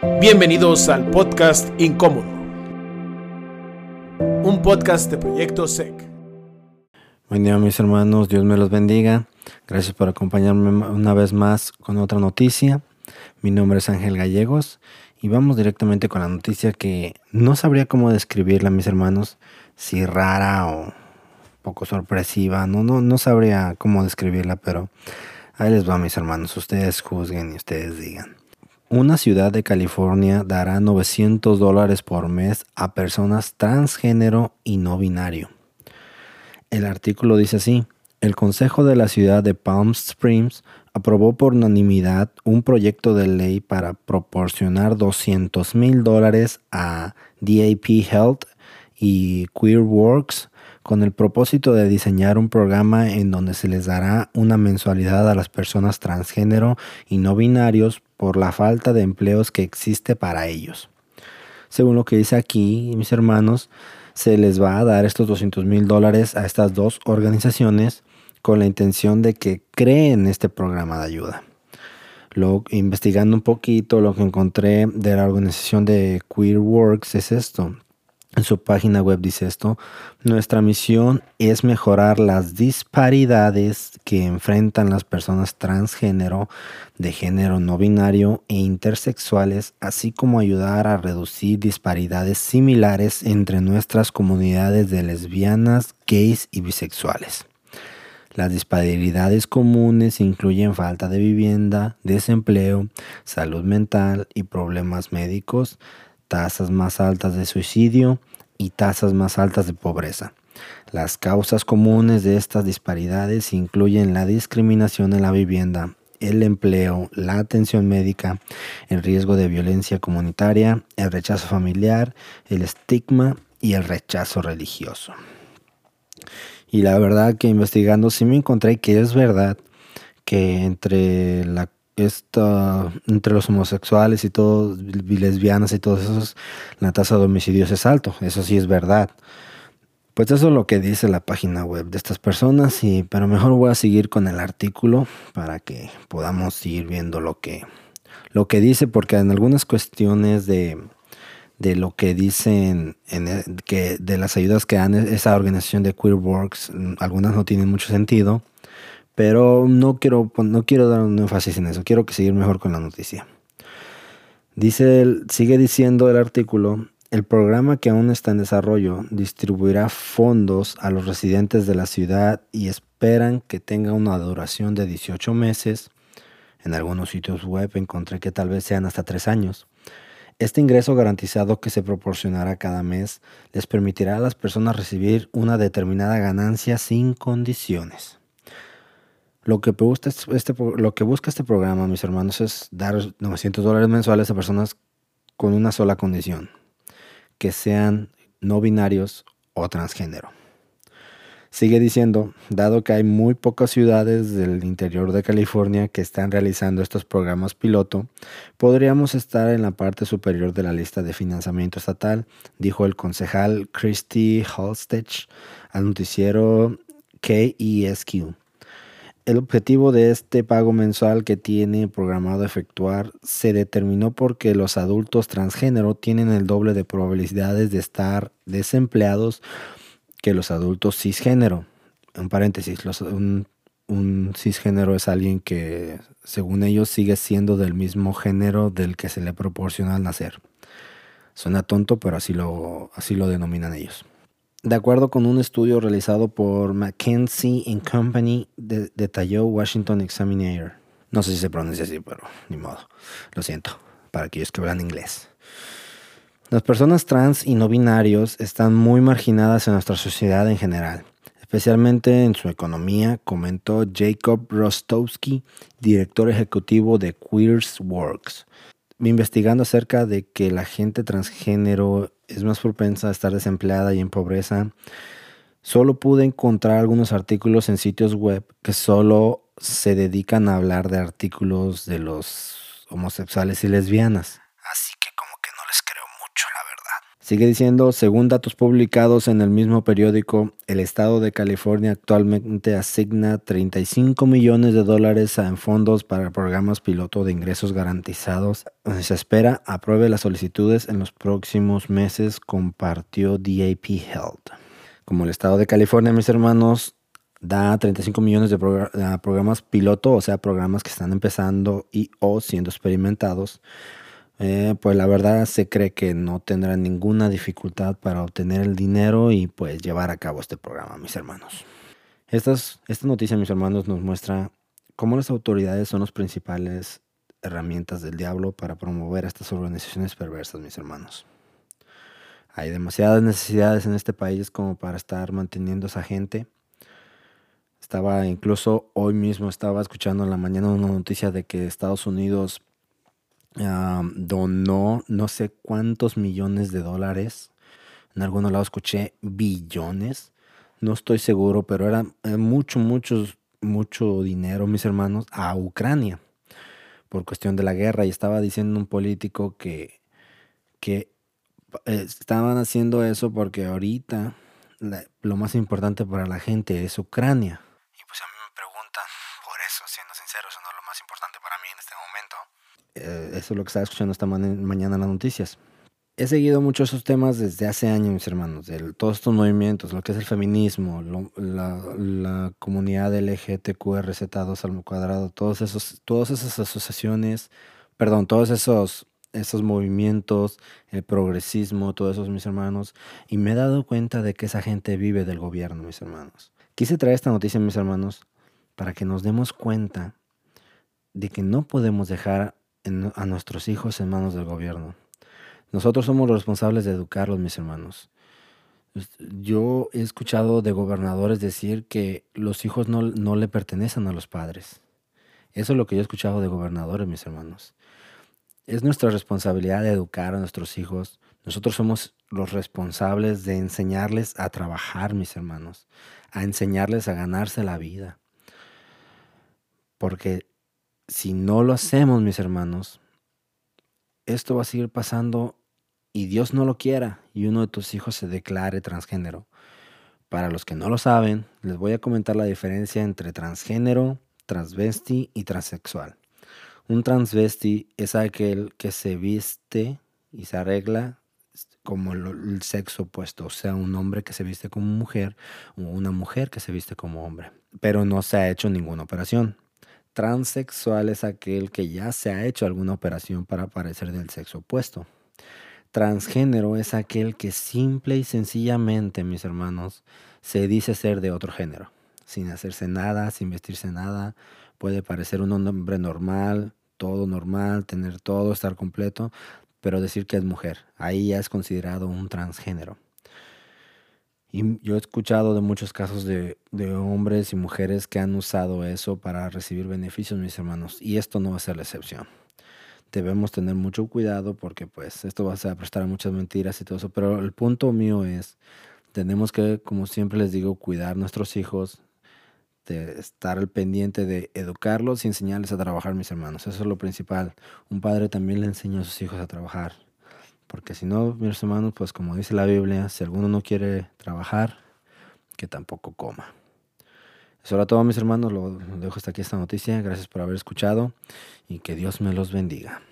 Bienvenidos al podcast Incómodo, un podcast de Proyecto SEC. Buen día mis hermanos, Dios me los bendiga. Gracias por acompañarme una vez más con otra noticia. Mi nombre es Ángel Gallegos y vamos directamente con la noticia que no sabría cómo describirla mis hermanos, si rara o poco sorpresiva, no, no, no sabría cómo describirla, pero ahí les va mis hermanos, ustedes juzguen y ustedes digan. Una ciudad de California dará 900 dólares por mes a personas transgénero y no binario. El artículo dice así, el Consejo de la ciudad de Palm Springs aprobó por unanimidad un proyecto de ley para proporcionar 200 mil dólares a DAP Health y QueerWorks con el propósito de diseñar un programa en donde se les dará una mensualidad a las personas transgénero y no binarios por la falta de empleos que existe para ellos. Según lo que dice aquí, mis hermanos, se les va a dar estos 200 mil dólares a estas dos organizaciones con la intención de que creen este programa de ayuda. Lo, investigando un poquito, lo que encontré de la organización de QueerWorks es esto. En su página web dice esto, nuestra misión es mejorar las disparidades que enfrentan las personas transgénero, de género no binario e intersexuales, así como ayudar a reducir disparidades similares entre nuestras comunidades de lesbianas, gays y bisexuales. Las disparidades comunes incluyen falta de vivienda, desempleo, salud mental y problemas médicos, tasas más altas de suicidio y tasas más altas de pobreza. Las causas comunes de estas disparidades incluyen la discriminación en la vivienda, el empleo, la atención médica, el riesgo de violencia comunitaria, el rechazo familiar, el estigma y el rechazo religioso. Y la verdad que investigando sí me encontré que es verdad que entre la esta, entre los homosexuales y todos, lesbianas y todos esos, la tasa de homicidios es alto, eso sí es verdad. Pues eso es lo que dice la página web de estas personas, y, pero mejor voy a seguir con el artículo para que podamos seguir viendo lo que, lo que dice, porque en algunas cuestiones de, de lo que dicen en que de las ayudas que dan esa organización de QueerWorks, algunas no tienen mucho sentido pero no quiero, no quiero dar un énfasis en eso, quiero que seguir mejor con la noticia. Dice, sigue diciendo el artículo, el programa que aún está en desarrollo distribuirá fondos a los residentes de la ciudad y esperan que tenga una duración de 18 meses. En algunos sitios web encontré que tal vez sean hasta 3 años. Este ingreso garantizado que se proporcionará cada mes les permitirá a las personas recibir una determinada ganancia sin condiciones. Lo que, busca este, lo que busca este programa, mis hermanos, es dar 900 dólares mensuales a personas con una sola condición, que sean no binarios o transgénero. Sigue diciendo, dado que hay muy pocas ciudades del interior de California que están realizando estos programas piloto, podríamos estar en la parte superior de la lista de financiamiento estatal, dijo el concejal Christy Holstech al noticiero KESQ. El objetivo de este pago mensual que tiene programado efectuar se determinó porque los adultos transgénero tienen el doble de probabilidades de estar desempleados que los adultos cisgénero. En paréntesis, un, un cisgénero es alguien que, según ellos, sigue siendo del mismo género del que se le proporciona al nacer. Suena tonto, pero así lo, así lo denominan ellos. De acuerdo con un estudio realizado por McKinsey Company, detalló Washington Examiner. No sé si se pronuncia así, pero ni modo. Lo siento, para aquellos que hablan inglés. Las personas trans y no binarios están muy marginadas en nuestra sociedad en general, especialmente en su economía, comentó Jacob Rostowski, director ejecutivo de Queers Works investigando acerca de que la gente transgénero es más propensa a estar desempleada y en pobreza, solo pude encontrar algunos artículos en sitios web que solo se dedican a hablar de artículos de los homosexuales y lesbianas. Así que como que no les creo mucho, la verdad. Sigue diciendo, según datos publicados en el mismo periódico, el estado de California actualmente asigna 35 millones de dólares en fondos para programas piloto de ingresos garantizados. Se espera apruebe las solicitudes en los próximos meses, compartió DAP Health. Como el estado de California, mis hermanos, da 35 millones de programas piloto, o sea, programas que están empezando y o siendo experimentados eh, pues la verdad se cree que no tendrá ninguna dificultad para obtener el dinero y pues llevar a cabo este programa, mis hermanos. esta noticia, mis hermanos, nos muestra cómo las autoridades son las principales herramientas del diablo para promover estas organizaciones perversas, mis hermanos. Hay demasiadas necesidades en este país como para estar manteniendo a esa gente. Estaba incluso hoy mismo estaba escuchando en la mañana una noticia de que Estados Unidos donó no sé cuántos millones de dólares. En algún lado escuché billones. No estoy seguro, pero era eh, mucho, mucho, mucho dinero, mis hermanos, a Ucrania por cuestión de la guerra. Y estaba diciendo un político que, que eh, estaban haciendo eso porque ahorita lo más importante para la gente es Ucrania. Y pues a mí me preguntan por eso, siendo sincero, eso no es lo más importante para mí en este momento. Eh, eso es lo que estaba escuchando esta mañana en las noticias. He seguido muchos esos temas desde hace años, mis hermanos, todos estos movimientos, lo que es el feminismo, la, la, comunidad LGTQRZ2 al cuadrado, todos esos, todas esas asociaciones, perdón, todos esos, esos movimientos, el progresismo, todos esos, mis hermanos, y me he dado cuenta de que esa gente vive del gobierno, mis hermanos. Quise traer esta noticia, mis hermanos, para que nos demos cuenta de que no podemos dejar a nuestros hijos en manos del gobierno. Nosotros somos los responsables de educarlos, mis hermanos. Yo he escuchado de gobernadores decir que los hijos no, no le pertenecen a los padres. Eso es lo que yo he escuchado de gobernadores, mis hermanos. Es nuestra responsabilidad de educar a nuestros hijos. Nosotros somos los responsables de enseñarles a trabajar, mis hermanos, a enseñarles a ganarse la vida. Porque si no lo hacemos, mis hermanos, esto va a seguir pasando y Dios no lo quiera y uno de tus hijos se declare transgénero. Para los que no lo saben, les voy a comentar la diferencia entre transgénero, transvesti y transexual. Un transvesti es aquel que se viste y se arregla como el sexo opuesto, o sea, un hombre que se viste como mujer o una mujer que se viste como hombre, pero no se ha hecho ninguna operación. Transexual es aquel que ya se ha hecho alguna operación para parecer del sexo opuesto. Transgénero es aquel que simple y sencillamente, mis hermanos, se dice ser de otro género, sin hacerse nada, sin vestirse nada, puede parecer un hombre normal, todo normal, tener todo, estar completo, pero decir que es mujer, ahí ya es considerado un transgénero. Y yo he escuchado de muchos casos de, hombres y mujeres que han usado eso para recibir beneficios, mis hermanos, y esto no va a ser la excepción. Debemos tener mucho cuidado porque pues esto va a prestar a muchas mentiras y todo eso, pero el punto mío es, tenemos que, como siempre les digo, cuidar a nuestros hijos, de estar al pendiente de educarlos y enseñarles a trabajar, mis hermanos. Eso es lo principal. Un padre también le enseña a sus hijos a trabajar. Porque si no, mis hermanos, pues como dice la Biblia, si alguno no quiere trabajar, que tampoco coma. Eso era todo, mis hermanos. Lo dejo hasta aquí esta noticia. Gracias por haber escuchado y que Dios me los bendiga.